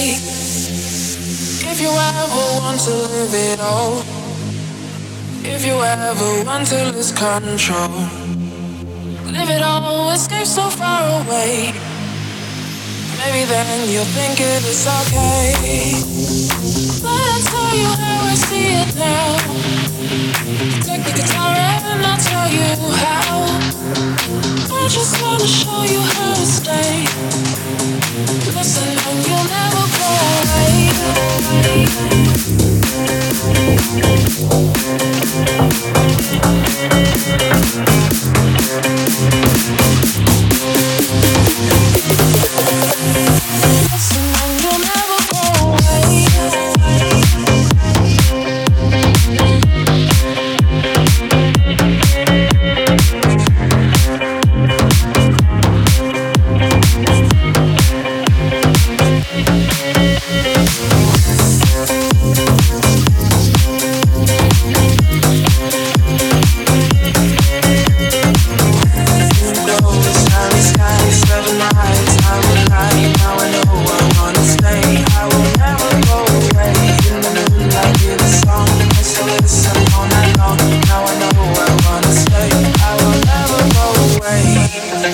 okay. If you ever want to live it all, if you ever want to lose control, live it all, escape so far away. Maybe then you'll think it is okay. But I'll tell you how I see it now. Away.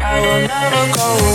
I will never go.